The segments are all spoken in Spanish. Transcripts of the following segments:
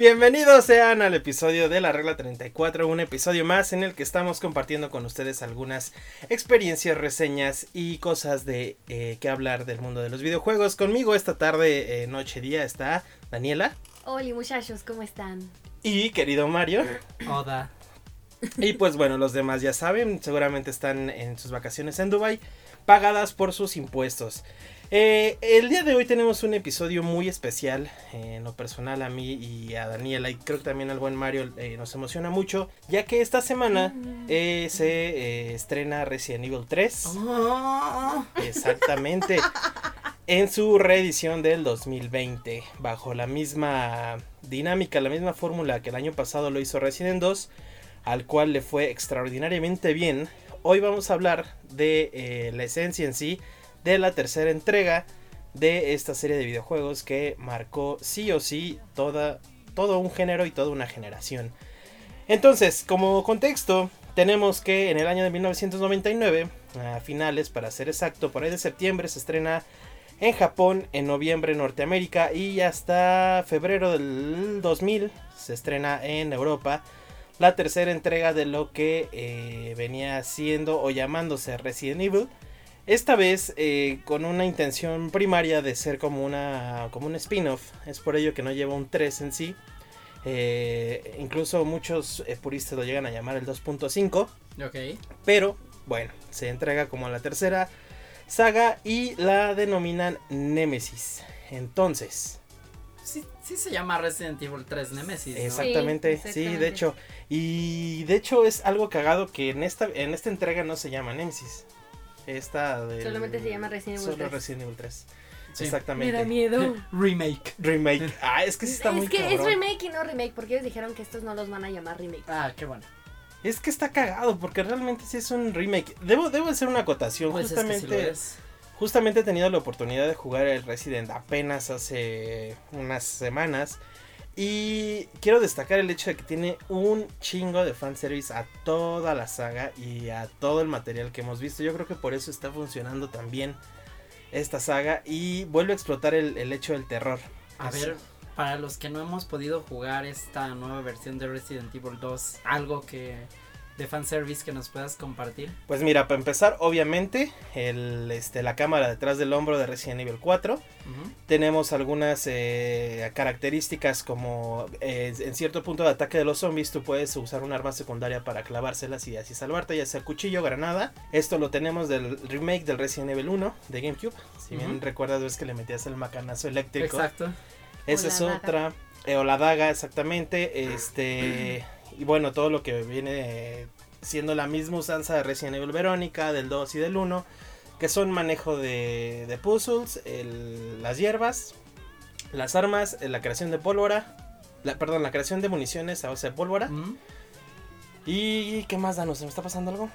Bienvenidos sean al episodio de la regla 34, un episodio más en el que estamos compartiendo con ustedes algunas experiencias, reseñas y cosas de eh, que hablar del mundo de los videojuegos. Conmigo esta tarde, eh, noche, día está Daniela. Hola muchachos, ¿cómo están? Y querido Mario. Oda. Y pues bueno, los demás ya saben, seguramente están en sus vacaciones en Dubai, pagadas por sus impuestos. Eh, el día de hoy tenemos un episodio muy especial, eh, en lo personal a mí y a Daniela y creo que también al buen Mario eh, nos emociona mucho, ya que esta semana eh, se estrena Resident Evil 3. Exactamente. En su reedición del 2020, bajo la misma dinámica, la misma fórmula que el año pasado lo hizo Resident 2, al cual le fue extraordinariamente bien. Hoy vamos a hablar de eh, la esencia en sí de la tercera entrega de esta serie de videojuegos que marcó sí o sí toda, todo un género y toda una generación. Entonces, como contexto, tenemos que en el año de 1999, a finales para ser exacto, por ahí de septiembre se estrena en Japón, en noviembre en Norteamérica y hasta febrero del 2000 se estrena en Europa la tercera entrega de lo que eh, venía siendo o llamándose Resident Evil. Esta vez eh, con una intención primaria de ser como, una, como un spin-off. Es por ello que no lleva un 3 en sí. Eh, incluso muchos puristas lo llegan a llamar el 2.5. Ok. Pero bueno, se entrega como la tercera saga y la denominan Nemesis. Entonces, Sí, sí se llama Resident Evil 3 Nemesis. ¿no? exactamente, sí, exactamente. de hecho. Y de hecho es algo cagado que en esta, en esta entrega no se llama Nemesis. Esta del- Solamente se llama Resident Evil solo 3. Resident Evil 3. Sí. Exactamente. miedo. Remake. Remake. Ah, es que sí está muy es que es remake y no remake, porque ellos dijeron que estos no los van a llamar remake. Ah, qué bueno. Es que está cagado porque realmente sí es un remake. Debo, debo hacer una acotación. Pues es que sí justamente, he tenido la oportunidad de jugar el Resident apenas hace unas semanas. Y quiero destacar el hecho de que tiene un chingo de fanservice a toda la saga y a todo el material que hemos visto. Yo creo que por eso está funcionando tan bien esta saga y vuelve a explotar el, el hecho del terror. A ver, para los que no hemos podido jugar esta nueva versión de Resident Evil 2, algo que de fanservice que nos puedas compartir. Pues mira, para empezar, obviamente, el, este, la cámara detrás del hombro de Resident Evil 4. Ujú. Tenemos algunas eh, características como eh, en cierto punto de ataque de los zombies tú puedes usar un arma secundaria para clavárselas y así salvarte, ya sea cuchillo, granada. Esto lo tenemos del remake del Resident Evil 1 de GameCube. Si bien recuerdas ves que le metías el macanazo eléctrico. Exacto. Esa es daga. otra. eh, o la daga, exactamente. Este. y bueno, todo lo que viene siendo la misma usanza de Resident Evil Verónica, del 2 y del 1. Que son manejo de, de puzzles, el- las hierbas, las armas, la creación de pólvora. La, perdón, la creación de municiones a base de pólvora. Ujú. ¿Y qué más, Danos? ¿Se me está pasando algo?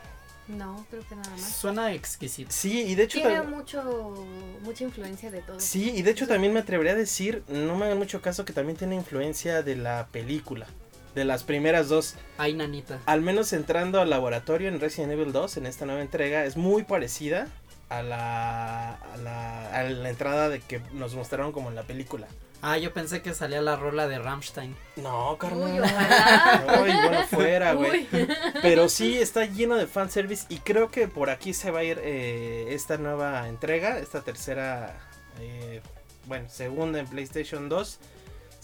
No, creo que nada más. Suena exquisito. Sí, y de hecho. Tiene mucho, mucha influencia de todo. Sí, y de hecho también me atrevería a decir, no me hagan mucho caso, que también tiene influencia de la película. De las primeras dos. Ay, nanita. Al menos entrando al laboratorio en Resident Evil 2, en esta nueva entrega, es muy parecida a la, a la, a la entrada de que nos mostraron como en la película. Ah, yo pensé que salía la rola de Rammstein. No, Uy, carnal. ojalá. Ay, bueno, fuera, güey. Uy. Pero sí está lleno de fanservice y creo que por aquí se va a ir eh, esta nueva entrega, esta tercera, eh, bueno, segunda en PlayStation 2.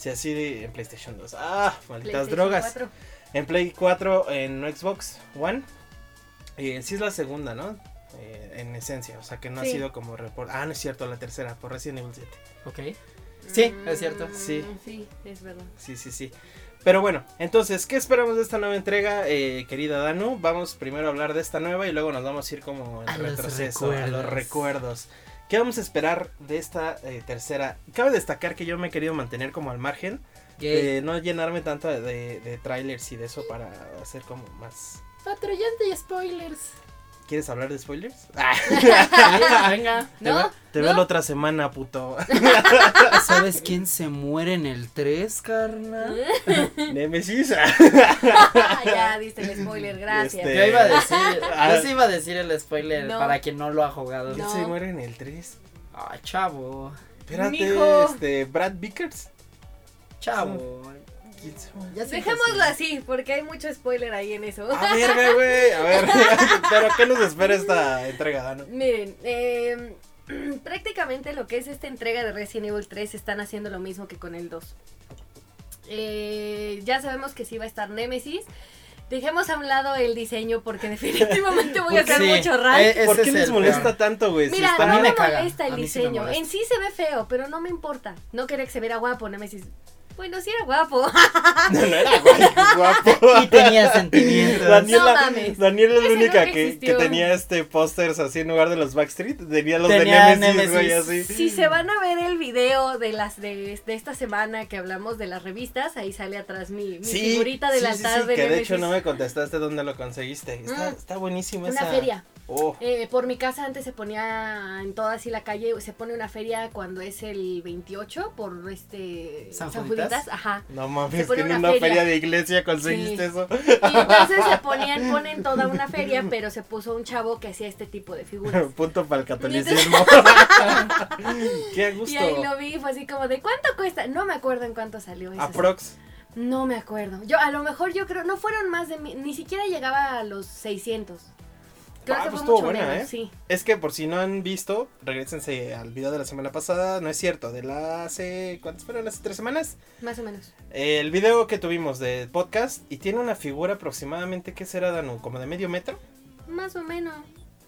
Si así de, en PlayStation 2. Ah, malditas drogas. 4. En Play 4, en Xbox One. Y sí es la segunda, ¿no? Eh, en esencia, o sea que no ha sido como report. Ah, no es cierto, la tercera, por Resident Evil 7. Ok. Sí, es cierto. Mm, Sí. Sí, es verdad. Sí, sí, sí. Pero bueno, entonces, ¿qué esperamos de esta nueva entrega, eh, querida Danu? Vamos primero a hablar de esta nueva y luego nos vamos a ir como en A los retroceso, a los recuerdos. ¿Qué vamos a esperar de esta eh, tercera? Cabe destacar que yo me he querido mantener como al margen, de no llenarme tanto de, trailers y de eso para hacer como más... Patrullante y spoilers. ¿Quieres hablar de spoilers? Ah, Venga, venga. te ¿No? ve- te ¿No? veo la otra semana, puto. ¿Sabes quién se muere en el 3, carnal? Nemesis. ya diste el spoiler, gracias. Este- Yo iba a decir, Ah. yo sí iba a decir el spoiler No. para quien no lo ha jugado. ¿Quién No. se muere en el 3? Ay, chavo, Espérate, Mijo. este, Brad Vickers. chavo. Dejémoslo sí. así, porque hay mucho spoiler ahí en eso. A ver, güey, a ver. Pero ¿qué nos espera esta entrega, Dano? Miren, eh, prácticamente lo que es esta entrega de Resident Evil 3 están haciendo lo mismo que con el 2. Eh, ya sabemos que sí va a estar Nemesis. Dejemos a un lado el diseño porque definitivamente voy a hacer Sí, mucho rank. eh, ese ¿Por qué es les molesta peor. tanto, güey? Si Mira, está- a mí no me molesta el a mí sí me diseño. molesta. en sí se ve feo, pero no me importa. No quería que se viera guapo, Nemesis. Bueno, sí era guapo. No, no era guapo. Y tenía sentimientos. Daniela, No mames. Daniela es la única que, que tenía este pósters así en lugar de los Backstreet. Tenía los Tenía de Nemesis, güey, así. Si se van a ver el video de las de, de esta semana que hablamos de las revistas, ahí sale atrás mi, mi Sí, figurita del sí, sí, altar sí, de que de hecho no me contestaste dónde lo conseguiste. Está, Mm. está buenísima Una esa. feria. Oh, Eh, por mi casa antes se ponía en toda así la calle, se pone una feria cuando es el 28 por este ¿San San Juditas? Juditas, ajá. no Se mames, pone que en una una feria. feria. de iglesia conseguiste Sí. eso. Y entonces se ponían, ponen toda una feria, pero se puso un chavo que hacía este tipo de figuras. Punto para el catolicismo. Qué gusto. Y ahí lo vi, fue así como de ¿cuánto cuesta? No me acuerdo en cuánto salió eso. Aprox. No me acuerdo. Yo, a lo mejor yo creo, no fueron más de mi- ni siquiera llegaba a los 600. Creo Ah, que pues estuvo buena, menos, ¿eh? sí. Es que por si no han visto, regresense al video de la semana pasada. No es cierto, de la hace. ¿Cuántas fueron? ¿Hace tres semanas? Más o menos. El video que tuvimos de podcast y tiene una figura aproximadamente, ¿qué será, Danu? ¿Como de medio metro? Más o menos.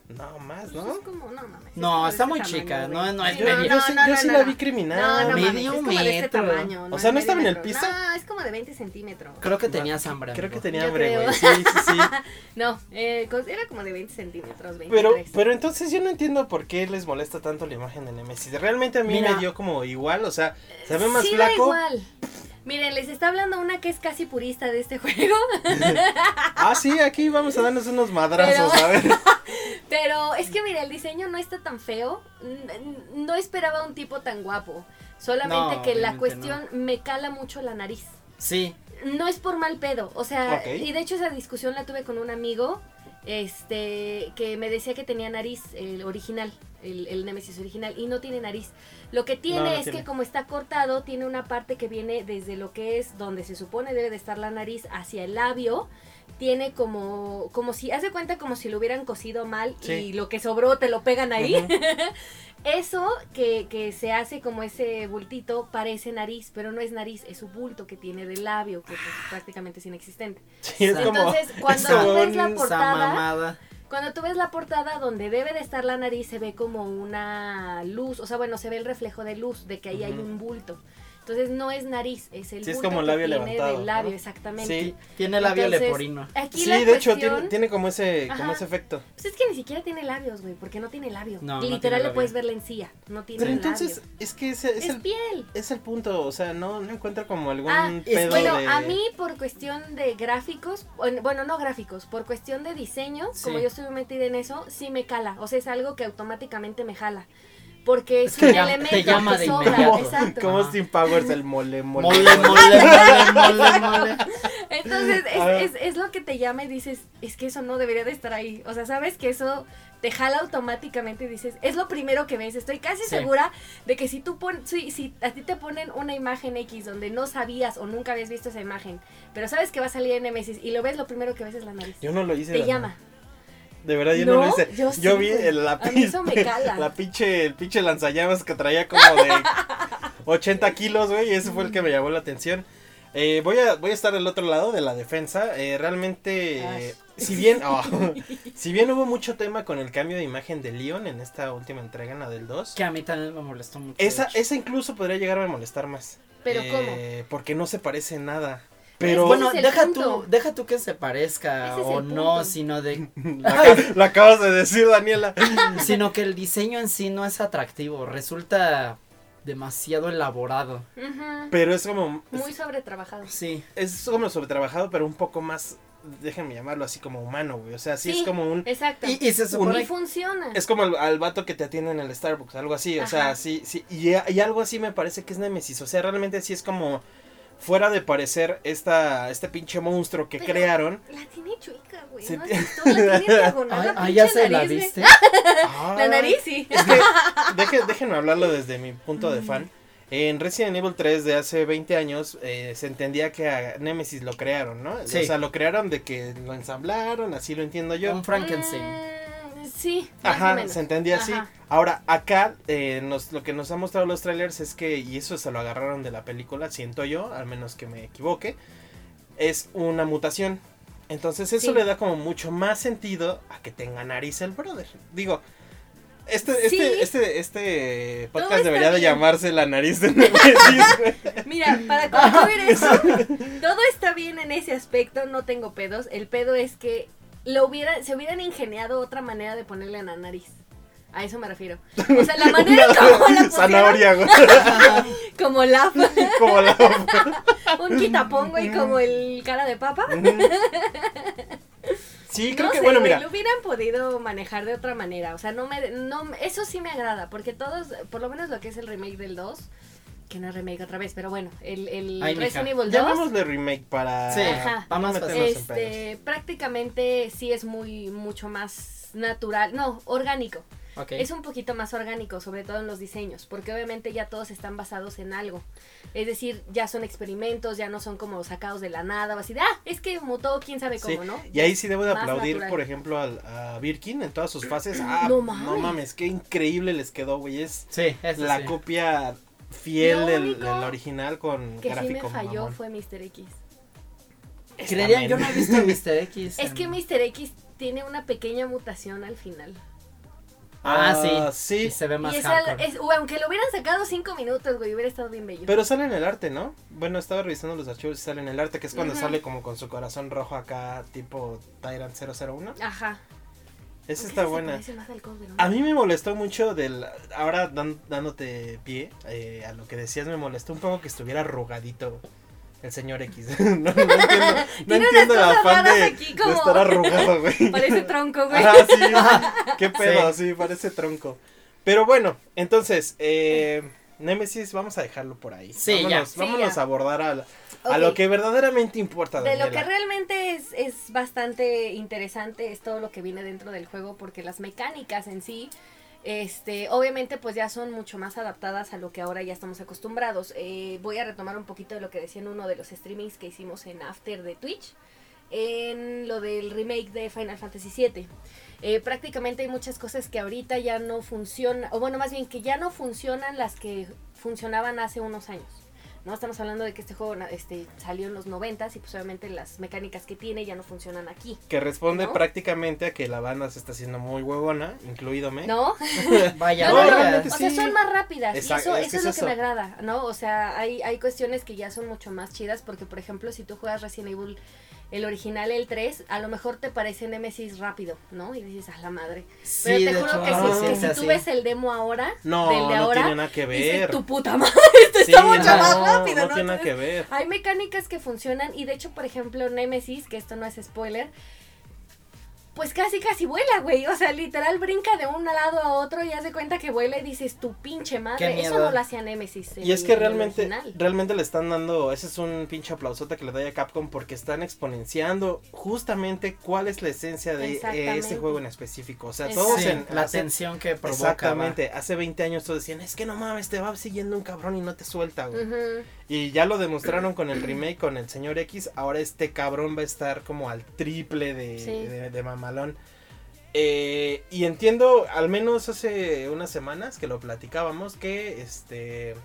No, más, Pues ¿no? es como, no mames. No, es está muy chica, no- no es Sí, medio. yo sí, no, yo no, sí no, la no. vi criminal. No, no mames, Medio es como de este tamaño. O sea, ¿no es estaba en el piso? No, es como de 20 centímetros. Creo que tenías hambre. Creo que tenía Yo hambre, creo. güey. Sí, sí, sí. No, eh, era como de 20 centímetros, 23. Pero, pero entonces yo no entiendo por qué les molesta tanto la imagen de Nemesis. Realmente a mí Mira. me dio como igual, o sea, se ve más sí, da flaco. igual. Miren, les está hablando una que es casi purista de este juego. Ah, sí, aquí vamos a darnos unos madrazos, Pero- a ver. Pero es que mira, el diseño no está tan feo. No esperaba un tipo tan guapo. Solamente No, que la cuestión me cala mucho la nariz. Sí, No es por mal pedo. O sea, y de hecho esa discusión la tuve con un amigo. Este, que me decía que tenía nariz, el original, el, el Nemesis original, y no tiene nariz. Lo que tiene No, no es tiene. que como está cortado, tiene una parte que viene desde lo que es donde se supone debe de estar la nariz hacia el labio. Tiene como, como si, haz de cuenta como si lo hubieran cosido mal Sí. y lo que sobró te lo pegan ahí. Eso que, que se hace como ese bultito parece nariz, pero no es nariz, es su bulto que tiene del labio, que pues, prácticamente es inexistente. Sí, es como. Entonces, cuando es tú ves la un- portada. Cuando tú ves la portada donde debe de estar la nariz, se ve como una luz, o sea, bueno, se ve el reflejo de luz de que ahí hay un bulto. Entonces no es nariz, es el Sí, es como que labio tiene levantado, del labio, ¿no? exactamente. Sí. Tiene labio Entonces, leporino. Aquí Sí, la de hecho, cuestión- tiene, tiene como ese, como ese efecto. Pues es que ni siquiera tiene labios, güey, porque no tiene labio. No, no Literal tiene le puedes ver la encía, no tiene Pero entonces, labio. es que ese es, Es el, piel. es el punto, o sea, no, no encuentro como algún Ah, pedo Bueno, de... a mí por cuestión de gráficos, bueno, bueno, no gráficos, por cuestión de diseño, Sí. como yo estoy metida en eso, sí me cala. O sea, es algo que automáticamente me jala. Porque es Te un llama- elemento te llama que sobra. Exacto. Como. Steam Powers, el mole, mole. Mole, mole, mole, mole. Entonces, es, es, es lo que te llama y dices, es que eso no debería de estar ahí. O sea, sabes que eso te jala automáticamente y dices, es lo primero que ves. Estoy casi Sí. segura de que si tú pones, si, si a ti te ponen una imagen X donde no sabías o nunca habías visto esa imagen, pero sabes que va a salir en Nemesis y lo ves, lo primero que ves es la nariz. Yo no lo hice. te llama. De verdad, yo no, No, lo hice. yo Yo, sí, vi el- la, la pinche, el pinche lanzallamas que traía como de 80 kilos, güey, y ese fue el que me llamó la atención. Eh, voy, a, voy a estar del otro lado de la defensa. Eh, realmente, eh, si bien oh, si bien hubo mucho tema con el cambio de imagen de Leon en esta última entrega, en la del 2, Que a mí también me molestó mucho. esa, esa incluso podría llegar a molestar más. ¿Pero Eh, Porque no se parece nada. Pero bueno, deja punto. tú, deja tú que se parezca o no, punto. sino de, la, la acabas de decir, Daniela. sino que el diseño en sí no es atractivo, resulta demasiado elaborado. Pero es como Muy sobretrabajado. Sí, es como sobretrabajado, pero un poco más déjenme llamarlo así como humano, güey. O sea, sí, Sí. es como un... Exacto. Y, y se Y supone funciona. Es como al, al vato que te atiende en el Starbucks, algo así, o sea, sí, sí, y, y algo así me parece que es Nemesis, o sea, realmente sí es como fuera de parecer esta, este pinche monstruo que Pero- crearon. La tiene chueca, güey. Se ¿No? La tiene diagonal. La ay, ya se la viste. La Ay, nariz, sí. Es que, deje- déjenme hablarlo desde mi punto de fan. En Resident Evil 3 de hace 20 años eh, se entendía que a Nemesis lo crearon, ¿no? Sí. O sea, lo crearon de que lo ensamblaron, así lo entiendo yo. Un Frankenstein. Sí. más o Ajá, menos. se entendía así. Ahora, acá eh, nos, lo que nos han mostrado los trailers es que, y eso se lo agarraron de la película, siento yo, al menos que me equivoque, es una mutación. Entonces eso Sí. le da como mucho más sentido a que tenga nariz el brother. Digo, este, Sí. este, este, este podcast debería de llamarse La nariz de Nemesis. Mira, para concluir eso, todo está bien en ese aspecto, no tengo pedos. El pedo es que lo hubiera, se hubieran ingeniado otra manera de ponerle en la nariz. A eso me refiero. O sea, la manera en cómo la pusieron, Zanahoria, güey. como la Como la... un quitapón, güey, como el cara de papa. Sí, creo no que, sé, bueno, mira. lo hubieran podido manejar de otra manera. O sea, no me, no, eso sí me agrada, porque todos, por lo menos lo que es el remake del 2, que no es remake otra vez, pero bueno, el, el Ay, mija. Resident Evil 2. Llamémosle remake para... Sí, Ajá. más No en Este, prácticamente sí es muy, mucho más natural, no, orgánico. Es un poquito más orgánico, sobre todo en los diseños, porque obviamente ya todos están basados en algo. Es decir, ya son experimentos, ya no son como sacados de la nada, o así de, ah, es que mutó quién sabe Sí, cómo, ¿no? Y ahí sí debo de Más aplaudir, natural. por ejemplo, al, a Birkin en todas sus fases. Ah, No no mames. mames. qué increíble les quedó, güey. Es Sí, la sí. copia fiel Lo del, único del original con Que sí me gráfico falló mamón. fue Mr. X. Creerían, yo no he visto Mr. X. Es en- que Mr. X tiene una pequeña mutación al final. Ah, Ah, sí. sí. Y se ve más y esa, es, aunque lo hubieran sacado cinco minutos, güey, hubiera estado bien bello. Pero sale en el arte, ¿no? Bueno, estaba revisando los archivos y sale en el arte, que es cuando sale como con su corazón rojo acá, tipo Tyrant 001. Ajá. Esa está buena. parece más al Code, ¿no? A mí me molestó mucho del... Ahora dan- dándote pie eh, a lo que decías, me molestó un poco que estuviera arrugadito el señor X. no, no entiendo, no entiendo el afán de, aquí de como- estar arrugado, güey. Parece tronco, güey. Ah, sí. Qué pedo, sí. parece tronco. Pero bueno, entonces, eh, Nemesis, vamos a dejarlo por ahí. Sí, ya. vámonos, Sí, vámonos ya. a abordar a, a lo que verdaderamente importa. De lo que realmente es, es bastante interesante es todo lo que viene dentro del juego porque las mecánicas en sí, este, obviamente pues ya son mucho más adaptadas a lo que ahora ya estamos acostumbrados. Eh, voy a retomar un poquito de lo que decía en uno de los streamings que hicimos en After de Twitch, en lo del remake de Final Fantasy VII. Eh, prácticamente hay muchas cosas que ahorita ya no funcionan, o bueno, más bien que ya no funcionan las que funcionaban hace unos años. ¿No? Estamos hablando de que este juego este, salió en los 90 y pues obviamente las mecánicas que tiene ya no funcionan aquí. Que responde ¿No? prácticamente a que la banda se está haciendo muy huevona, incluidome. ¿No? Vaya, No, No, no, O sea, son más rápidas. Exacto, y eso, es eso que es, es lo eso. que me agrada, ¿no? O sea, hay, hay cuestiones que ya son mucho más chidas porque, por ejemplo, si tú juegas Resident Evil, el original, el 3, a lo mejor te parece Nemesis rápido, ¿no? Y dices, a la madre. Pero Sí, te juro hecho, que, no, si, que si tú ves el demo ahora, No, del de no ahora, tiene nada que dices, ver. tu puta madre, esto Sí, está mucho no, más rápido, no ¿no? tiene nada que ver. hay mecánicas que funcionan y de hecho, por ejemplo, Nemesis, que esto no es spoiler, pues casi casi vuela, güey. O sea, literal brinca de un lado a otro y hace cuenta que vuela y dices tu pinche madre. Eso no lo hacía Nemesis. Y es que realmente, original. realmente le están dando, ese es un pinche aplausote que le doy a Capcom porque están exponenciando justamente cuál es la esencia de eh, este juego en específico. O sea, todos Sí, en la hace- tensión que provoca. Exactamente, hace 20 años todos decían, es que no mames, te va siguiendo un cabrón y no te suelta, güey. Y ya lo demostraron con el remake con el señor X, ahora este cabrón va a estar como al triple de, Sí. de, de mamalón. Eh, y entiendo, al menos hace unas semanas que lo platicábamos, que este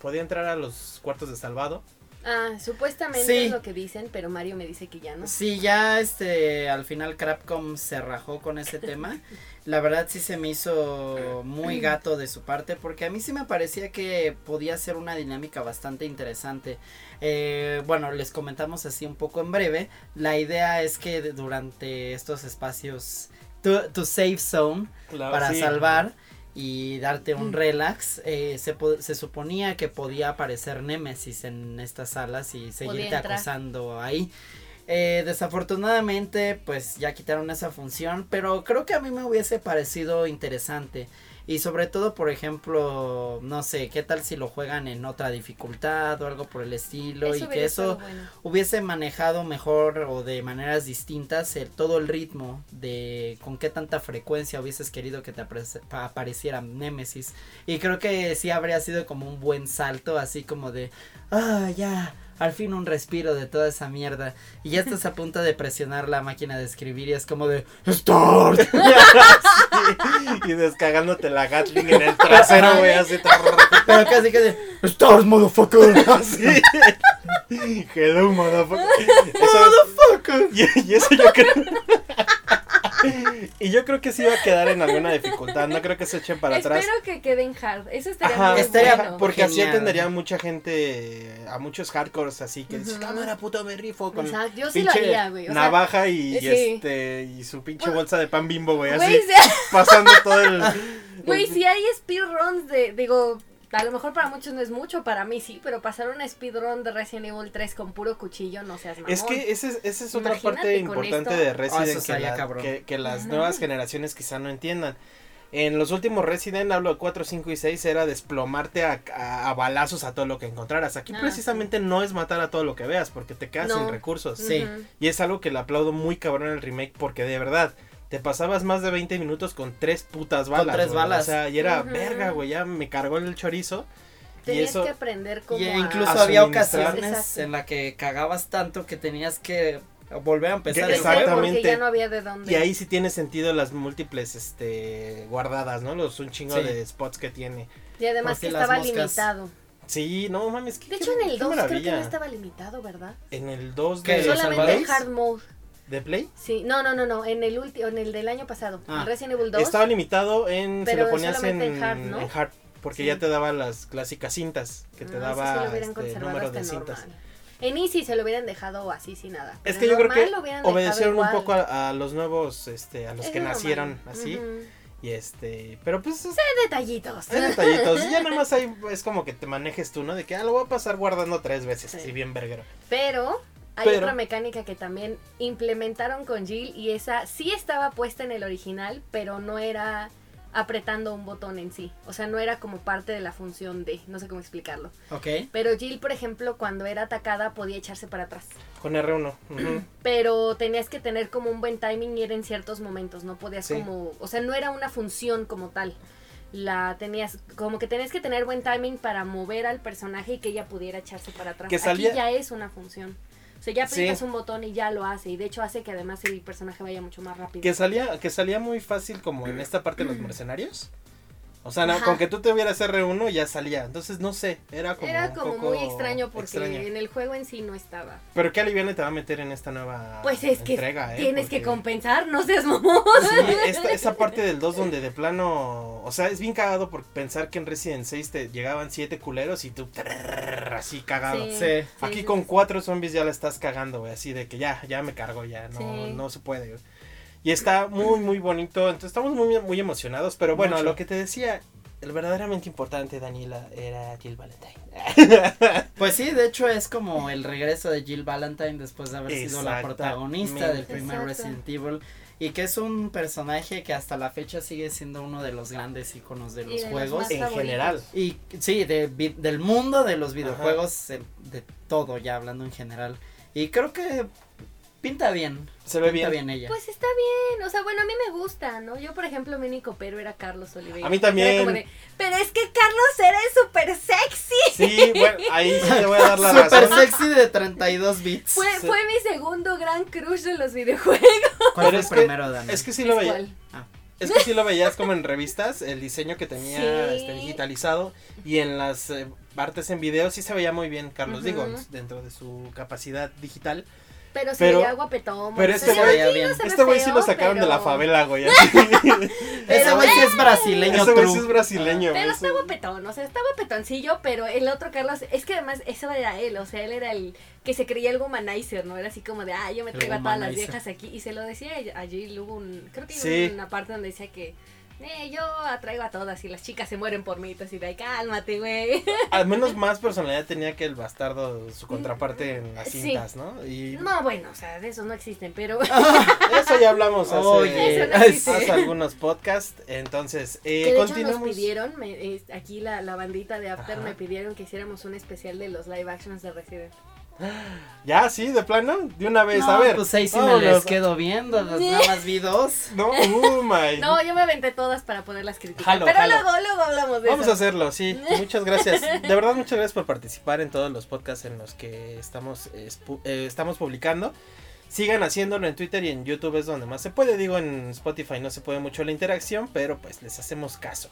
podía entrar a los cuartos de salvado. Ah, supuestamente Sí. es lo que dicen, pero Mario me dice que ya no. Sí, ya este, al final Crapcom se rajó con ese tema. La verdad sí se me hizo muy gato de su parte porque a mí sí me parecía que podía ser una dinámica bastante interesante. Eh, bueno, les comentamos así un poco en breve. La idea es que durante estos espacios, tu, tu safe zone, para sí. salvar y darte un relax, eh, se, se suponía que podía aparecer Nemesis en estas salas y seguirte acosando ahí. Eh, desafortunadamente, pues ya quitaron esa función, pero creo que a mí me hubiese parecido interesante. Y sobre todo, por ejemplo, no sé, qué tal si lo juegan en otra dificultad o algo por el estilo y que eso bueno. hubiese manejado mejor o de maneras distintas el, todo el ritmo de con qué tanta frecuencia hubieses querido que te apare- pa- apareciera Nemesis. Y creo que sí habría sido como un buen salto, así como de, ah, ya, al fin un respiro de toda esa mierda. Y ya estás a punto de presionar la máquina de escribir y es como de, ¡Start! y descagándote la Gatling en el trasero, güey, así. Pero casi que de, ¡Start, motherfucker! así. Hello, motherfucker. Eso, y, y eso yo creo. y yo creo que sí iba a quedar en alguna dificultad. No creo que se echen para Espero atrás. que quede en hard. Eso estaría Ajá, muy estaría bueno. Porque así Genial. atendería a mucha gente, a muchos hardcores así que dices, Ujú. cámara puto me rifo con Exacto, yo sí lo pinche haría, güey. O sea, navaja y, sí. este y su pinche bolsa de pan bimbo, güey, así Güey, pasando todo el güey, si hay speedruns de, digo, a lo mejor para muchos no es mucho, para mí sí, pero pasar una speedrun de Resident Evil 3 con puro cuchillo no seas mamón. Es que esa es, esa es otra parte importante esto. de Ah, Resident eso que, la- que, que las nuevas generaciones quizá no entiendan. En los últimos Resident, hablo de 4, 5 y 6, era desplomarte a, a- a balazos a todo lo que encontraras. Aquí Ah, precisamente no es matar a todo lo que veas, porque te quedas No. sin recursos. Sí. Y es algo que le aplaudo muy cabrón en el remake, porque de verdad, te pasabas más de 20 minutos con tres putas Con balas. tres güey. balas. O sea, y era Ujú. verga, güey, ya me cargó el chorizo. y Tenías eso, que aprender como Y a- incluso a había ocasiones Exacto. en la que cagabas tanto que tenías que volver a empezar. Exactamente. porque ya no había de dónde. Y ahí sí tiene sentido las múltiples este guardadas, ¿no? Los un chingo Sí. de spots que tiene. Y además Porque que estaba moscas- limitado. Sí, no mames, qué, De qué- hecho, en el qué 2 creo que no estaba limitado, ¿verdad? En el 2 ¿Qué? de, ¿Los Solamente hard mode. De Play Sí, no, no, no, no, en el último, en el del año pasado, Ah. en Resident Evil 2. estaba limitado en si Pero lo ponías en, en hard, ¿no? en hard, porque Sí. ya te daba las clásicas cintas, que te Ah, daba sí este, número de cintas. normal. En Easy se lo hubieran dejado así sin nada. Es que yo creo que obedecieron un poco a, a los nuevos, este, a los Es que normal. nacieron así, y este, pero pues es, Detallitos. hay detallitos, y ya nada más hay, es como que te manejes tú, ¿no? De que, ah, lo voy a pasar guardando tres veces, Sí. así bien verguero. Pero hay Pero- otra mecánica que también implementaron con Jill y esa sí estaba puesta en el original, pero no era apretando un botón en sí. O sea, no era como parte de la función de, no sé cómo explicarlo. Ok. Pero Jill, por ejemplo, cuando era atacada podía echarse para atrás. Con R1. ujú. Pero tenías que tener como un buen timing y era en ciertos momentos, no podías Sí. como, o sea, no era una función como tal. La tenías, como que tenías que tener buen timing para mover al personaje y que ella pudiera echarse para atrás. Que salía- Aquí ya es una función. O sea, ya Sí. aprietas un botón y ya lo hace. Y de hecho hace que además el personaje vaya mucho más rápido. Que salía, que salía muy fácil como en esta parte de los mercenarios. O sea, Ajá. con que tú te hubieras R1 ya salía. Entonces, no sé, era como Era un como poco muy extraño porque extraño. en el juego en sí no estaba. Pero qué aliviane te va a meter en esta nueva Pues es que entrega, ¿eh? tienes que compensar, no seas mamón. Sí, esta, esa parte del 2 donde de plano, o sea, es bien cagado por pensar que en Resident 6 te llegaban siete culeros y tú trrr, así cagado. Sí. Sí. Aquí sí, con sí. cuatro zombies ya la estás cagando, güey, así de que ya, ya me cargo, ya, no, Sí. no se puede, güey. Y está muy, muy bonito, entonces estamos muy, muy emocionados, pero bueno, Mucho. lo que te decía, el verdaderamente importante, Daniela, era Jill Valentine. Pues sí, de hecho es como el regreso de Jill Valentine después de haber sido la protagonista del primer Exacto. Resident Evil. Y que es un personaje que hasta la fecha sigue siendo uno de los grandes iconos de Y los de juegos. en favoritos. general. Y sí, de, vi- del mundo de los videojuegos, de todo ya hablando en general. Y creo que pinta bien. Se ve pinta bien. bien ella. Pues está bien, o sea, bueno, a mí me gusta, ¿no? Yo, por ejemplo, mi único pero era Carlos Oliveira. A mí también. Era como de, pero es que Carlos era súper sexy. Sí, bueno, ahí sí te voy a dar la Super razón. sexy de 32 bits. Fue, Sí. fue mi segundo gran crush de los videojuegos. ¿Cuál Pero fue es el que- primero, Dani? Es que sí lo veía. ¿Cuál? Es que sí lo veías como en revistas, el diseño que tenía Sí. este, digitalizado y en las eh, partes en video sí se veía muy bien, Carlos, Ujú. digo, dentro de su capacidad digital. Pero se Pero- veía guapetón. pero este güey- Este güey sí lo sacaron de la favela, güey. Ese güey sí es brasileño Ese güey sí es brasileño. Pero güey, está guapetón, o sea, está guapetoncillo, pero el otro Carlos, es que además eso era él, o sea, él era el que se creía el womanizer, ¿no? Era así como de, ah, yo me traigo a todas las viejas aquí, y se lo decía a Jill, hubo un, creo que Sí. hubo una parte donde decía que Eh, yo atraigo a todas y las chicas se mueren por mí. Entonces, de, cálmate, güey. Al menos más personalidad tenía que el bastardo, su contraparte en las Sí. cintas, ¿no? Y No, bueno, o sea, de esos no existen, pero eso ya hablamos hace, Oye, Eso no existe. hace algunos podcasts. Entonces, eh, que de hecho nos continuamos. pidieron, me- eh, aquí la, la bandita de After Ajá. me pidieron que hiciéramos un especial de los live actions de Resident. Ya, sí, de plano, de una vez, No, a ver. pues ahí sí me les quedo viendo, pues, nada más vi dos. No, oh my. No, yo me aventé todas para poderlas criticar. Jalo, pero jalo. luego, luego hablamos de Vamos eso. a hacerlo, sí. Muchas gracias. De verdad, muchas gracias por participar en todos los podcasts en los que estamos, eh, eh, estamos publicando. Sigan haciéndolo en Twitter y en YouTube es donde más se puede. Digo, en Spotify no se puede mucho la interacción, pero pues les hacemos caso.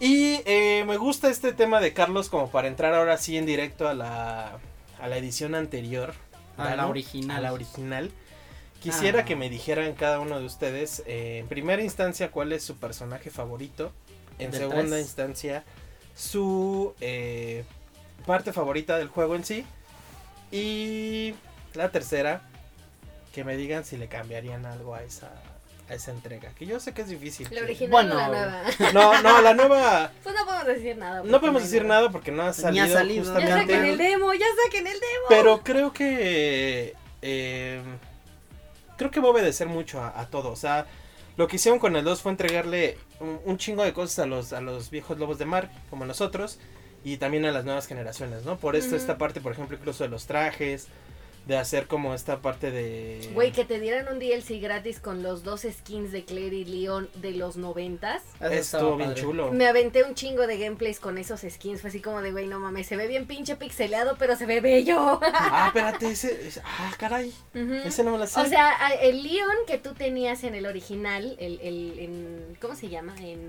Y eh, me gusta este tema de Carlos como para entrar ahora sí en directo a la, a la edición anterior. A la original. A la original. Quisiera Ah. que me dijeran cada uno de ustedes, eh, en primera instancia, cuál es su personaje favorito. En Del segunda instancia, su eh, parte favorita del juego en sí. Y la tercera, que me digan si le cambiarían algo a esa, a esa entrega. Que yo sé que es difícil. La que- original Bueno, o la nueva. No, no, la nueva. Pues no podemos decir nada. No podemos decir nueva. nada porque no ha Ni ha salido. salido. Ya saquen el demo, ya saquen el demo. Pero creo que. eh, creo que va a obedecer mucho a, a todo. O sea, lo que hicieron con el 2 fue entregarle un, un chingo de cosas a los, a los viejos lobos de mar, como nosotros, y también a las nuevas generaciones, ¿no? Por esto, esta parte, por ejemplo, incluso de los trajes, de hacer como esta parte de. Güey, que te dieran un DLC gratis con los dos skins de Claire y Leon de los noventas. Estuvo bien padre. chulo. Me aventé un chingo de gameplays con esos skins. Fue así como de, güey, no mames, se ve bien pinche pixeleado, pero se ve bello. Ah, espérate, ese. ese- ah, caray. Ese no me lo sé. O sea, el Leon que tú tenías en el original, el, el en, ¿cómo se llama? En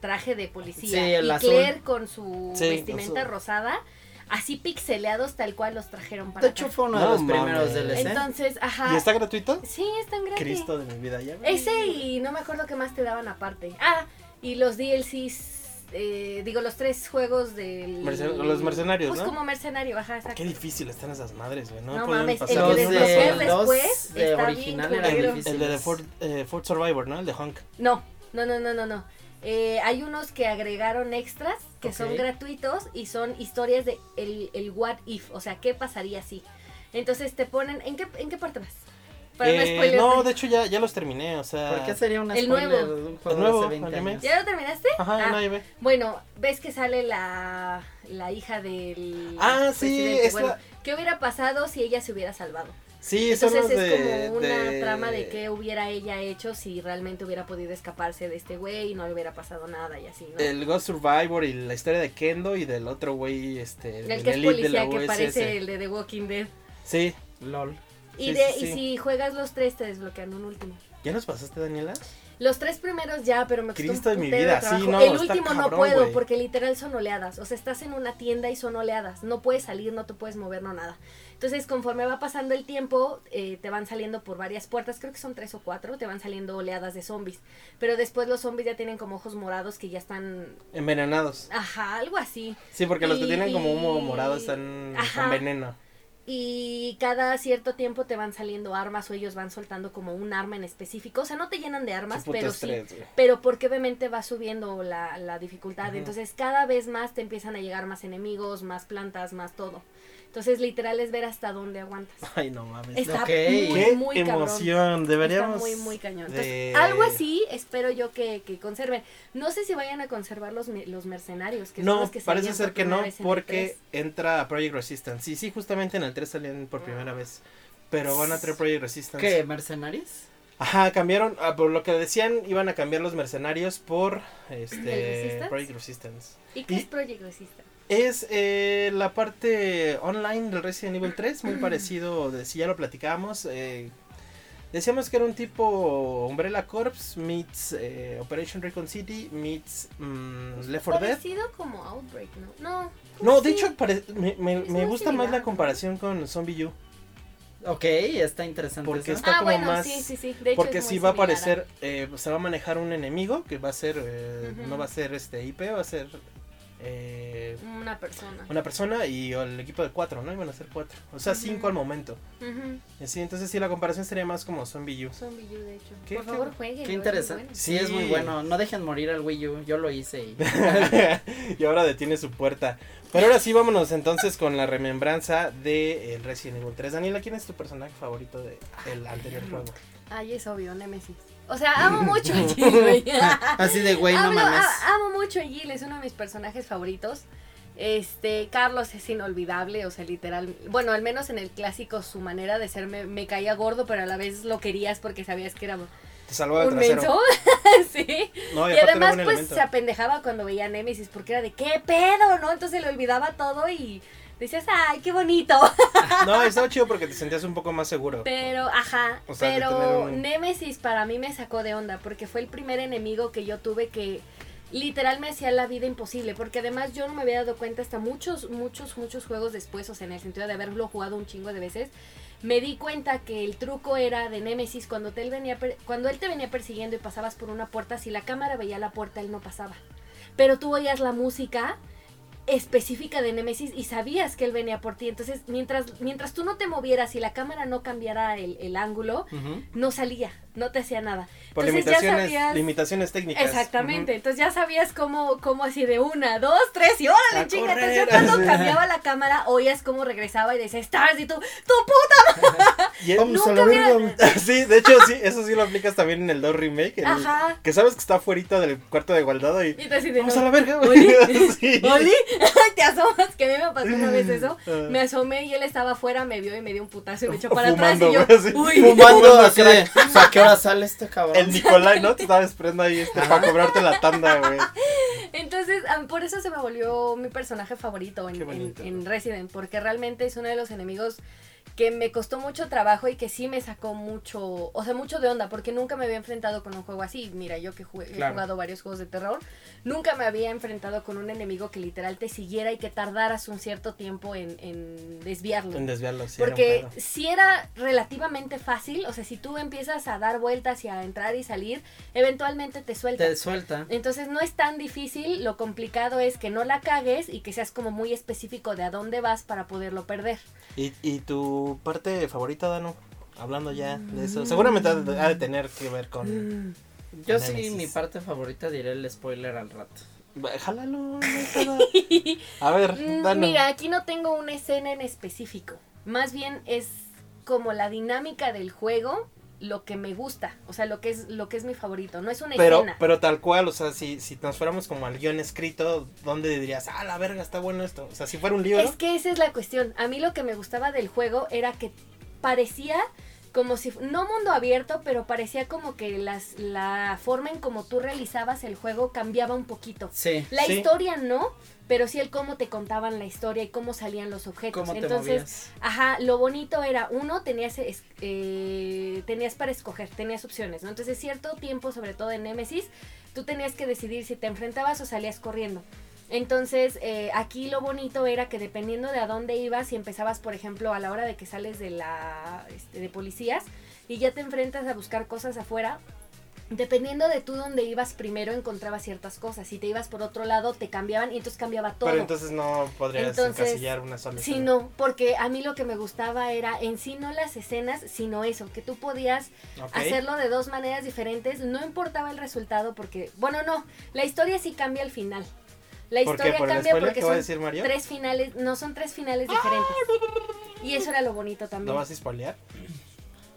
traje de policía. Sí, el y azul. Claire con su Sí, vestimenta azul. rosada, así pixeleados tal cual los trajeron para De hecho acá. fue uno de los primeros. DLC. Entonces, ajá. ¿Y está gratuito? Sí, están gratis. Cristo de mi vida, ya. Ese y no me acuerdo qué más te daban aparte. Ah, y los DLCs, eh, digo, los tres juegos del... Mercen- los mercenarios, Pues ¿no? como mercenario, ajá, exacto. Qué difícil están esas madres, güey. No, No mames, pasar el Los que de- desbloqueas de después de está bien original culero. difíciles. El de eh, Ford Survivor, ¿no? El de Hunk. No, no, no, no, no, no. Eh, hay unos que agregaron extras que son gratuitos y son historias de el, el what if, o sea, qué pasaría si. Entonces te ponen, ¿en qué, en qué parte vas? Para no Eh, spoilearte. no, de hecho ya, ya los terminé, o sea. ¿Por qué sería un El spoiler nuevo. de un juego El nuevo, de hace 20 anime. años? ¿Ya lo terminaste? Ajá, Ah, no. Bueno, ves que sale la, la hija del Ah, sí, presidente. es Bueno, la- ¿qué hubiera pasado si ella se hubiera salvado? Sí, son Entonces los es de. como una de- trama de qué hubiera ella hecho si realmente hubiera podido escaparse de este güey y no le hubiera pasado nada y así, ¿no? El Ghost Survivor y la historia de Kendo y del otro güey, este. El que es elite de la policía que parece el de The Walking Dead. Sí. LOL. Y, Sí, de, sí, y sí. si juegas los tres te desbloquean un último. ¿Ya los pasaste, Daniela? Los tres primeros ya, pero me costó Cristo un de mi vida, sí, no, El último no puedo porque literal son oleadas. O sea, estás en una tienda y son oleadas. No puedes salir, no te puedes mover, no nada. Entonces, conforme va pasando el tiempo, eh, te van saliendo por varias puertas, creo que son tres o cuatro, te van saliendo oleadas de zombies. Pero después los zombies ya tienen como ojos morados que ya están, Envenenados. ajá, algo así. Sí, porque los que tienen como humo morado están Ajá. con veneno. Y cada cierto tiempo te van saliendo armas o ellos van soltando como un arma en específico. O sea, no te llenan de armas, pero sí. Pero porque obviamente va subiendo la, la dificultad. Entonces cada vez más te empiezan a llegar más enemigos, más plantas, más todo. Entonces literal es ver hasta dónde aguantas. Ay, no mames. Está Ok. muy, Qué muy cabrón. emoción. Deberíamos. Está muy, muy cañón. Entonces, de- algo así espero yo que, que conserven. No sé si vayan a conservar los, los mercenarios. Que son No, los que parece ser que no, en porque 3. entra Project Resistance. Sí, sí, justamente en el 3 salían por primera vez. Pero van a traer Project Resistance. ¿Qué? ¿Mercenarios? Ajá, cambiaron, ah, por lo que decían, iban a cambiar los mercenarios por ¿El este Resistance? Project Resistance. ¿Y qué y- es Project Resistance? Es eh, la parte online del Resident Evil 3, muy parecido, de, si ya lo platicábamos. eh, decíamos que era un tipo Umbrella Corps meets eh, Operation Recon City meets mm, Left 4 Dead. Parecido como Outbreak, ¿no? No. No, de sí. hecho pare- me, me- me gusta más la comparación con Zombie U. Ok, está interesante Porque eso. está ah, como bueno, más- sí, sí, sí. De hecho, Porque si va a aparecer, eh, se va a manejar un enemigo que va a ser, eh, no va a ser este IP, va a ser eh, Una persona. una persona y el equipo de cuatro, ¿no? Iban a ser cuatro. O sea, cinco al momento. Y Sí, entonces sí, la comparación sería más como Zombie U. Zombie U, de hecho. ¿Qué- Por qué- favor, jueguen. Qué interesante. Sí, es muy bueno. No dejen morir al Wii U. Yo lo hice y y ahora detiene su puerta. Pero ahora sí, vámonos entonces con la remembranza de el Resident Evil 3. Daniela, ¿quién es tu personaje favorito de- del anterior juego? Ay, es obvio, Nemesis. O sea, amo mucho a Jill, güey. así de güey, no mames. amo mucho a Jill, es uno de mis personajes favoritos. Este, Carlos es inolvidable, o sea, literal, bueno, al menos en el clásico su manera de ser me, me caía gordo, pero a la vez lo querías porque sabías que era Te salvaba el un trasero. sí. No, y, además, pues elemento. se apendejaba cuando veía a Nemesis porque era de qué pedo, ¿no? Entonces le olvidaba todo y decías, ay, qué bonito. No, estaba chido porque te sentías un poco más seguro. Pero, ajá, O sea, pero un- Nemesis para mí me sacó de onda porque fue el primer enemigo que yo tuve que literal me hacía la vida imposible porque además yo no me había dado cuenta hasta muchos, muchos, muchos juegos después, o sea, en el sentido de haberlo jugado un chingo de veces, me di cuenta que el truco era de Nemesis cuando, te él, venía cuando él te venía persiguiendo y pasabas por una puerta, si la cámara veía la puerta, él no pasaba. Pero tú oías la música específica de Nemesis y sabías que él venía por ti. Entonces, mientras, mientras tú no te movieras y la cámara no cambiara el, el ángulo, no salía, no te hacía nada. Por Entonces, ya limitaciones, sabías- limitaciones técnicas. Exactamente, entonces ya sabías cómo, cómo así de una, dos, tres y órale, chinga. Entonces ya correr. cuando cambiaba la cámara, oías cómo regresaba y decía, Stars, y tú, tu puta. Y Nunca verga. sí, de hecho, sí, eso sí lo aplicas también en el 2 Remake. el- Ajá. Que sabes que está afuera del cuarto de guardado y. Y tú así de, Vamos no, a la verga, güey. ¿Oli? Sí. ¿Oli? te asomas, que a mí me pasó una vez eso. Ah. Me asomé y él estaba afuera, me vio y me dio un putazo y me echó para Fumando, atrás. Y yo, uy. Fumando así de, o sea, ¿a qué hora sale este cabrón? El Nicolai, ¿no? Te estaba esperando ahí este, para cobrarte la tanda, güey. Entonces, por eso se me volvió mi personaje favorito en, en- en Resident, porque realmente es uno de los enemigos que me costó mucho trabajo y que sí me sacó mucho, o sea, mucho de onda, porque nunca me había enfrentado con un juego así. Mira, yo que jugué- Claro. he jugado varios juegos de terror, nunca me había enfrentado con un enemigo que literal te siguiera y que tardaras un cierto tiempo en, en desviarlo. En desviarlo, sí. Porque si era relativamente fácil, o sea, si tú empiezas a dar vueltas y a entrar y salir, eventualmente te suelta. Te suelta. Entonces no es tan difícil, lo complicado es que no la cagues y que seas como muy específico de a dónde vas para poderlo perder. ¿Y, ¿Y tu parte favorita, Dano? Hablando ya de Mm. eso. Seguramente ha de, ha de tener que ver con. Yo Nemesis. sí, mi parte favorita diré el spoiler al rato. Jálalo, no. A ver, Mm, Dano. Mira, aquí no tengo una escena en específico. Más bien es como la dinámica del juego lo que me gusta, o sea, lo que es lo que es mi favorito, no es una Pero, escena. pero tal cual, o sea, si, si nos fuéramos como al guion escrito, ¿dónde dirías, ah, la verga, está bueno esto? O sea, si fuera un libro. Es que esa es la cuestión. A mí lo que me gustaba del juego era que parecía como si, no mundo abierto, pero parecía como que las, la forma en como tú realizabas el juego cambiaba un poquito. Sí. La Sí. historia no, pero sí el cómo te contaban la historia y cómo salían los objetos. ¿Cómo te Entonces, movías? Ajá, lo bonito era, uno, tenías, eh, tenías para escoger, tenías opciones, ¿no? Entonces, cierto tiempo, sobre todo en Nemesis, tú tenías que decidir si te enfrentabas o salías corriendo. Entonces, eh, aquí lo bonito era que dependiendo de a dónde ibas, si empezabas, por ejemplo, a la hora de que sales de la este, de policías y ya te enfrentas a buscar cosas afuera, dependiendo de tú dónde ibas primero, encontrabas ciertas cosas. Si te ibas por otro lado, te cambiaban y entonces cambiaba todo. Pero entonces no podrías Entonces, encasillar una sola Sí, escena. no, porque a mí lo que me gustaba era en sí no las escenas, sino eso, que tú podías hacerlo de dos maneras diferentes, no importaba el resultado porque, bueno, no, la historia sí cambia al final. La historia ¿Por el cambia porque son decir tres finales, no son tres finales diferentes. Y eso era lo bonito ¿Lo también. vas a spoilear?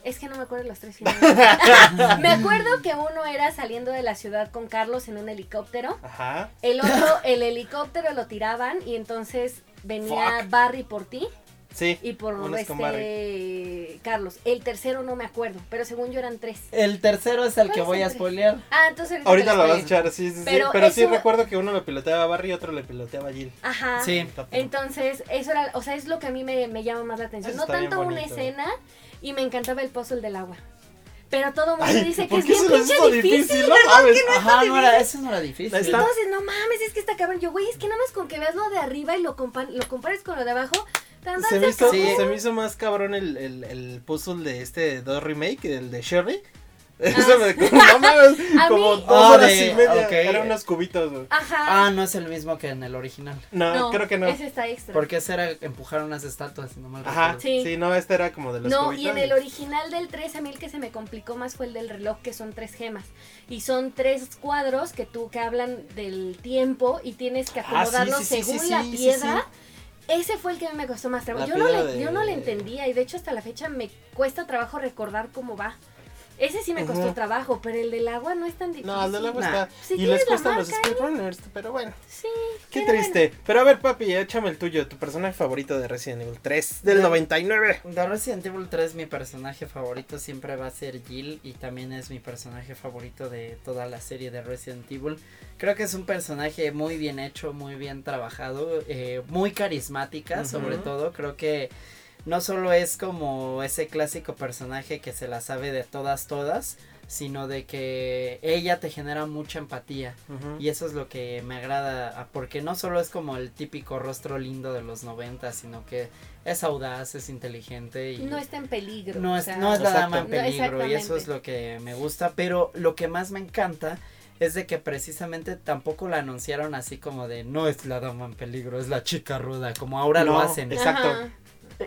Es que no me acuerdo los tres finales. me acuerdo que uno era saliendo de la ciudad con Carlos en un helicóptero. Ajá. El otro, el helicóptero lo tiraban y entonces venía Fuck. Barry por ti Sí. y por uno es con Barry. este Carlos. El tercero no me acuerdo, pero según yo eran tres. El tercero es el que ¿Cuál es voy a tres? spoilear. Ah, entonces Ahorita lo vas a echar, sí, sí, sí. Pero Pero sí recuerdo que uno lo piloteaba a Barry y otro le piloteaba a Jill. Ajá. Sí. Entonces, eso era, o sea, es lo que a mí me, me llama más la atención. Eso No tanto una escena y me encantaba el puzzle del agua. Pero todo el mundo Ay, dice que ¿por es bien pinche difícil. difícil? No mames. Ajá, no era, eso no era difícil. Y está. todos dicen, no mames, es que está cabrón. Yo, güey, es que nada más con que veas lo de arriba y lo, compa- lo compares con lo de abajo, Se me, se hizo. Sí. se me hizo más cabrón el, el, el puzzle de este 2 remake, el de Sherry. Eso me no mames, A como mí- dos Ah, horas de- y media. ok. Eran unos cubitos, güey. Ajá. Ah, no es el mismo que en el original. No, no, creo que no. Ese está extra. Porque ese era empujar unas estatuas, si no mal Ajá, sí. Sí. no, este era como de los No, cubitos. y en el original del 3 a mí el que se me complicó más fue el del reloj, que son tres gemas. Y son tres cuadros que tú que hablan del tiempo y tienes que Ah, sí, acomodarlos sí, sí, según sí, la sí, sí, piedra. Ese fue el que me costó más trabajo. Yo no, le, de- yo no le entendía y de hecho hasta la fecha me cuesta trabajo recordar cómo va. Ese sí me costó trabajo, pero el del agua no es tan difícil. No, el del agua Nah. está. Si y les la cuestan los speedrunners, pero bueno. Sí. Qué pero triste. Pero a ver, papi, échame el tuyo, tu personaje favorito de Resident Evil 3 del De- 99. De Resident Evil 3 mi personaje favorito siempre va a ser Jill y también es mi personaje favorito de toda la serie de Resident Evil. Creo que es un personaje muy bien hecho, muy bien trabajado, eh, muy carismática sobre todo. Creo que no solo es como ese clásico personaje que se la sabe de todas todas, sino de que ella te genera mucha empatía. Y eso es lo que me agrada, a- porque no solo es como el típico rostro lindo de los 90, sino que es audaz, es inteligente y No está en peligro. no o es, sea, no es la dama en No, peligro y eso es lo que me gusta, pero lo que más me encanta es de que precisamente tampoco la anunciaron así como de no es la dama en peligro, es la chica ruda, como ahora lo hacen. Exacto. Ajá.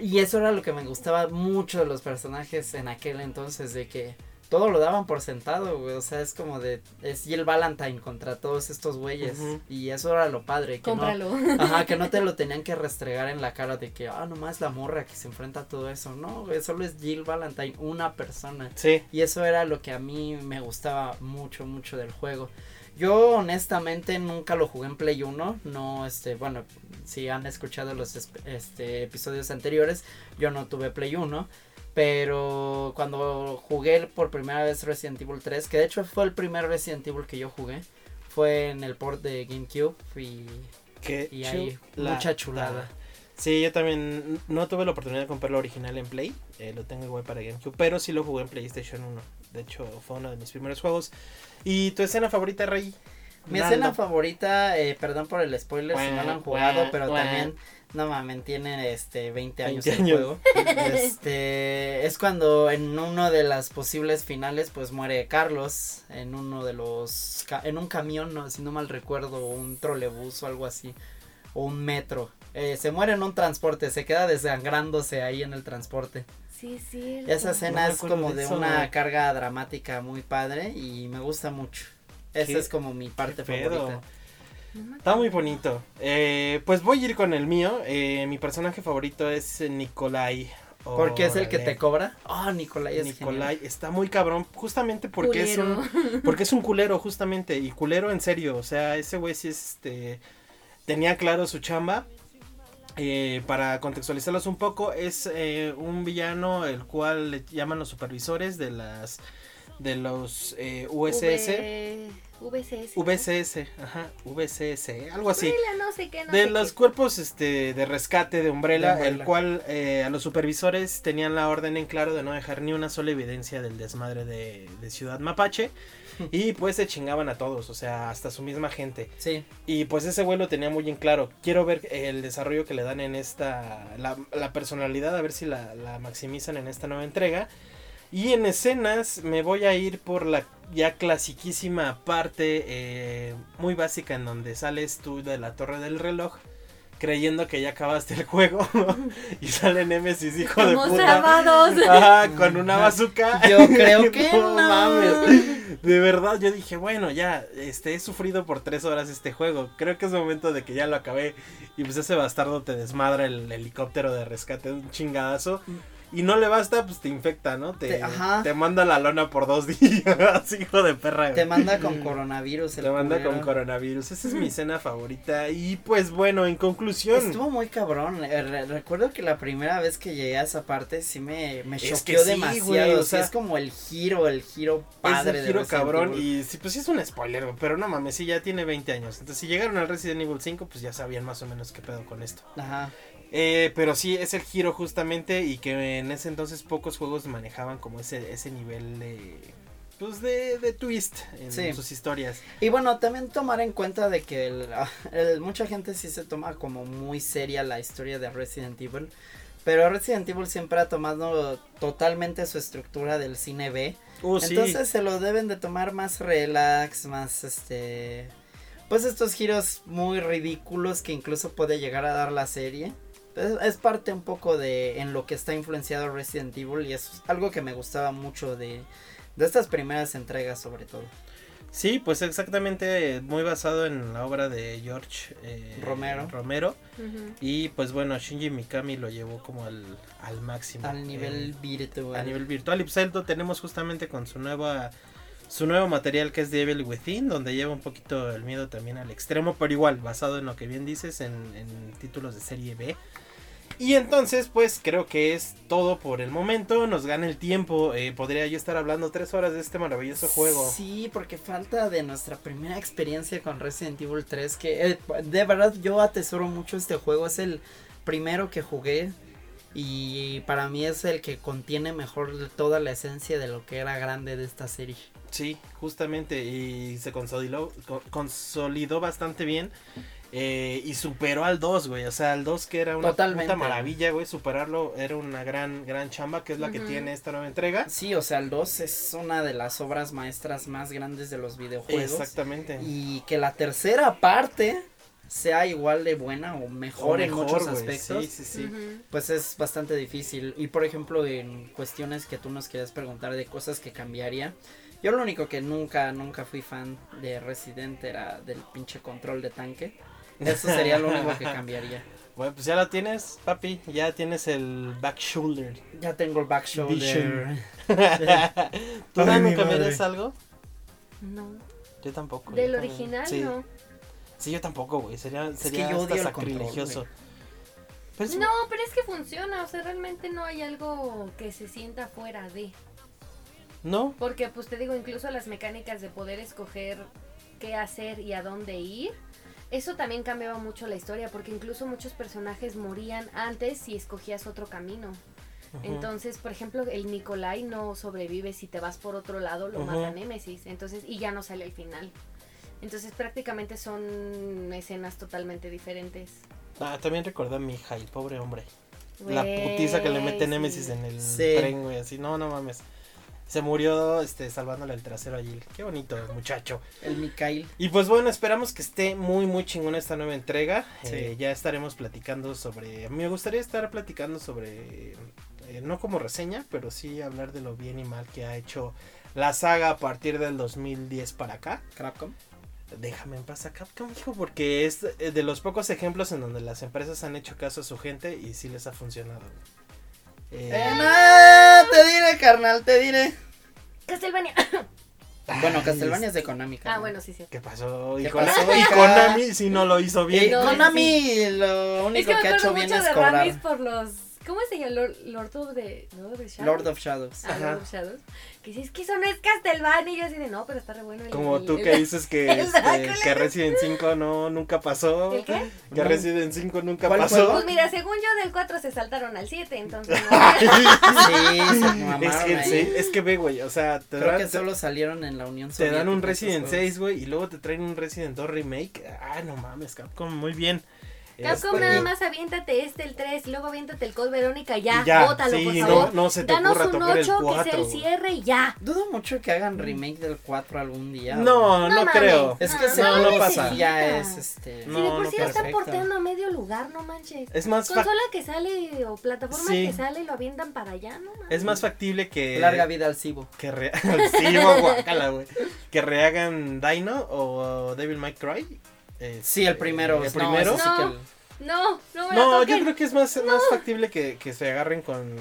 Y eso era lo que me gustaba mucho de los personajes en aquel entonces, de que todo lo daban por sentado, güey. O sea, es como de. Es Jill Valentine contra todos estos güeyes. Y eso era lo padre. Que no, ajá, que no te lo tenían que restregar en la cara de que, ah, nomás la morra que se enfrenta a todo eso. No, güey, solo es Jill Valentine, una persona. Sí. Y eso era lo que a mí me gustaba mucho, mucho del juego. Yo honestamente nunca lo jugué en Play 1, no, este, bueno, si han escuchado los este, episodios anteriores, yo no tuve Play 1, pero cuando jugué por primera vez Resident Evil 3, que de hecho fue el primer Resident Evil que yo jugué, fue en el port de GameCube y, Qué y chulada. mucha chulada. Sí, yo también no tuve la oportunidad de comprarlo original en Play, eh, lo tengo igual para GameCube, pero sí lo jugué en PlayStation 1. De hecho, fue uno de mis primeros juegos. ¿Y tu escena favorita, Rey? Mi escena favorita, eh, perdón por el spoiler si no lo han jugado, pero también, no mames, tienen este 20 años 20 el años. juego. Este, es cuando en uno de las posibles finales pues muere Carlos en uno de los en un camión, no, si no mal recuerdo, un trolebús o algo así, o un metro. Eh, se muere en un transporte, se queda desangrándose ahí en el transporte. Sí, sí. Esa escena es como de eso, una carga dramática muy padre y me gusta mucho. Esa Qué- es como mi parte favorita. Está muy bonito. Eh, pues voy a ir con el mío. Eh, mi personaje favorito es Nikolai. Porque es el que te cobra. Ah, Nicolai es Nikolai está muy cabrón, justamente porque es un porque es un culero justamente y culero en serio, o sea, ese güey sí es, este tenía claro su chamba. Eh, para contextualizarlos un poco, es eh, un villano el cual le llaman los supervisores de las de los eh, USS, V- VCS. ¿no? VCS, ajá, VCS, algo así. Umbrella, no sé qué, no de sé los qué. cuerpos este de rescate de Umbrella, De Umbrella. el cual eh, a los supervisores tenían la orden en claro de no dejar ni una sola evidencia del desmadre de, de Ciudad Mapache y pues se chingaban a todos, o sea, hasta su misma gente. Sí. Y pues ese güey lo tenía muy en claro. Quiero ver el desarrollo que le dan en esta, la, la personalidad, a ver si la, la maximizan en esta nueva entrega. Y en escenas me voy a ir por la ya clasiquísima parte eh, muy básica en donde sales tú de la torre del reloj creyendo que ya acabaste el juego y sale Nemesis hijo de puta. con una bazooka. Yo creo que no. mames. de verdad yo dije bueno ya este he sufrido por tres horas este juego. Creo que es momento de que ya lo acabé. Y pues ese bastardo te desmadra el helicóptero de rescate un chingadazo y no le basta pues te infecta no te, Te- ajá. te manda la lona por dos días hijo de perra Te manda con coronavirus. el te manda culero. con coronavirus esa es mi escena favorita y pues bueno en conclusión Estuvo muy cabrón. eh, re- recuerdo que la primera vez que llegué a esa parte sí me, me Es choqueó que sí, demasiado. güey, o sea, es como el giro, el giro Es padre el de giro cabrón y sí, pues sí es un spoiler, pero no mames, sí ya tiene 20 años. Entonces si llegaron al Resident Evil 5, pues ya sabían más o menos qué pedo con esto. Ajá. Eh, pero sí, es el giro justamente y que en ese entonces pocos juegos manejaban como ese, ese nivel de... Pues de, de twist en Sí. sus historias. Y bueno, también tomar en cuenta de que el, ah, el- mucha gente sí se toma como muy seria la historia de Resident Evil. Pero Resident Evil siempre ha tomado totalmente su estructura del cine B. Uh, sí. Entonces se lo deben de tomar más relax, más este... Pues estos giros muy ridículos que incluso puede llegar a dar la serie. Es, es parte un poco de en lo que está influenciado Resident Evil y es algo que me gustaba mucho de, de estas primeras entregas sobre todo. Sí, pues exactamente muy basado en la obra de George eh, Romero. Romero. Y pues bueno, Shinji Mikami lo llevó como al, al máximo. Al nivel eh, virtual. a nivel virtual. Y pues ahí lo tenemos justamente con su nueva su nuevo material que es The Evil Within, donde lleva un poquito el miedo también al extremo, pero igual, basado en lo que bien dices, en, en títulos de serie B. Y entonces, pues creo que es todo por el momento. Nos gana el tiempo. eh, podría yo estar hablando tres horas de este maravilloso juego. Sí, porque falta de nuestra primera experiencia con Resident Evil 3, que eh, de verdad yo atesoro mucho este juego, es el primero que jugué y para mí es el que contiene mejor toda la esencia de lo que era grande de esta serie. Sí, justamente. Y se consolidó, co- consolidó bastante bien. Eh, y superó al 2, güey. O sea, al 2 que era una Totalmente. puta maravilla, güey. Superarlo era una gran, gran chamba, que es la que tiene esta nueva entrega. Sí, o sea, el 2 es una de las obras maestras más grandes de los videojuegos. Exactamente. Y que la tercera parte sea igual de buena o mejor, O en muchos aspectos. Sí, sí, sí. Pues es bastante difícil. Y por ejemplo, en cuestiones que tú nos querías preguntar de cosas que cambiaría. Yo lo único que nunca, nunca fui fan de Resident era del pinche control de tanque. Eso sería lo único que cambiaría. Bueno, pues ya lo tienes, papi. Ya tienes el back shoulder. Ya tengo el back shoulder. ¿Tú no cambiarías algo? No. Yo tampoco. Del yo original, sí. no. Sí, yo tampoco, güey. Sería, que sería yo hasta odio el control, sacrilegioso. Pero es- No, pero es que funciona, o sea, realmente no hay algo que se sienta fuera de. No, Porque, pues te digo, incluso las mecánicas de poder escoger qué hacer y a dónde ir, eso también cambiaba mucho la historia, porque incluso muchos personajes morían antes si escogías otro camino. Entonces, por ejemplo, el Nikolai no sobrevive si te vas por otro lado, lo mata Némesis. Entonces, y ya no sale al final. Entonces, prácticamente son escenas totalmente diferentes. Ah, también recordé a mi hija, el pobre hombre. La putiza que le mete sí. Nemesis en el Sí. tren, güey. Así, no, no mames. Se murió este, salvándole el trasero a Jill. Qué bonito, muchacho. El Mikhail. Y pues bueno, esperamos que esté muy, muy chingona esta nueva entrega. Sí. Eh, ya estaremos platicando sobre. Me gustaría estar platicando sobre. eh, no como reseña, pero sí hablar de lo bien y mal que ha hecho la saga a partir del 2010 para acá. Capcom. Déjame en paz a Capcom, hijo, porque es eh, de los pocos ejemplos en donde las empresas han hecho caso a su gente y sí les ha funcionado. Eh, Eh, no, te diré, carnal, te diré. Castlevania. Bueno, ay, Castlevania es de Konami. ah, carnal. bueno, sí, sí. ¿Qué pasó? Y, ¿Qué Konami- pasó, y? Konami sí no lo hizo Y bien. No, Konami lo Es único que que, ha hecho bien es de cobrar. Ramis por los. ¿Cómo se llama? Lord, Lord of the. Lord of the Shadows. Lord of Shadows. Ah, Ajá. Lord of Shadows. Que dice, es que eso no es Castlevania. Y yo así de, no, pero está re bueno. el- Como el- tú el- que dices que, este, que Resident 5 no, nunca pasó. ¿El qué? Que No. Resident 5 nunca ¿Cuál pasó. Pues mira, según yo del 4 se saltaron al 7, entonces no. Sí, es, que, es que ve, güey, o sea, te, Creo dan, que solo salieron en la Unión te Soviética. dan un Resident juegos. 6, güey, y luego te traen un Resident 2 Remake. Ah, no mames, Capcom, muy bien. Capcom Este, nada más aviéntate este, el 3, luego aviéntate el Code Verónica, ya, y ya, bótalo, sí, por no, favor. no se te Danos un tocar 8 el que sea 4. el cierre y ya. Dudo mucho que hagan remake del 4 algún día. No, no, No creo. Es que No, se no, no pasa. Ya es este. Si No, de por no sí lo están porteando a medio lugar, no manches. Es más, Consola que sale o plataforma Sí. que sale lo avientan para allá, no mames. es más factible que. Larga vida al Cibo. Que re... sí, guácala, güey. Que rehagan Dino o Devil May Cry. Eh, Sí, el primero. El no, primero. ese sí que No. el- No, no me No, lo yo creo que es más, más factible que, que se agarren con,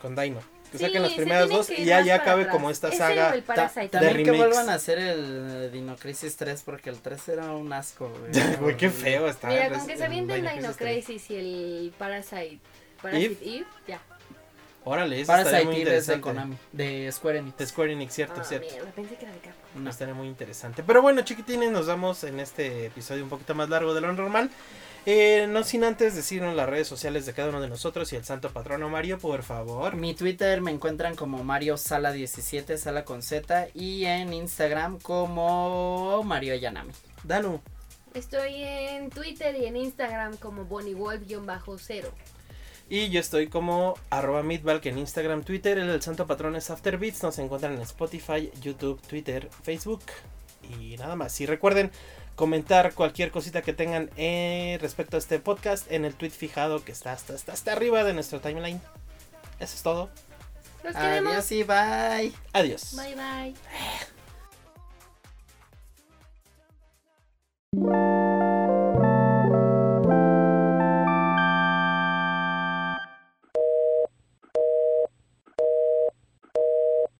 con Dino. Que Sí, saquen las primeras dos que y ya, ya acabe atrás. como esta Ese saga. el Ta- Parasite. también que remakes. vuelvan a hacer el Dino Crisis 3 porque el 3 era un asco, güey. Güey, qué feo está. Mira, con que se el avienten Dino Crisis tres. Crisis y el Parasite. Parasite Eve, ya. Órale, eso estaría muy es de interesante. Konami, de Square Enix. De Square Enix, cierto, Ah, cierto. mierda, pensé que era de Capcom. No. Estaría muy interesante. Pero bueno, chiquitines, nos vamos en este episodio un poquito más largo de lo normal. Eh, no sin antes decirnos las redes sociales de cada uno de nosotros y el santo patrono Mario, por favor. Mi Twitter me encuentran como Mario Sala 17, Sala con Z, y en Instagram como Mario Yanami. Danu. Estoy en Twitter y en Instagram como BonnieWolf-0. Y yo estoy como arroba Meatbalk en Instagram, Twitter. El del santo patrón es Afterbeats. Nos encuentran en Spotify, YouTube, Twitter, Facebook. Y nada más. Y recuerden comentar cualquier cosita que tengan eh, respecto a este podcast en el tweet fijado que está hasta, hasta, hasta arriba de nuestro timeline. Eso es todo. Los queremos. Adiós y bye. Adiós. Bye bye.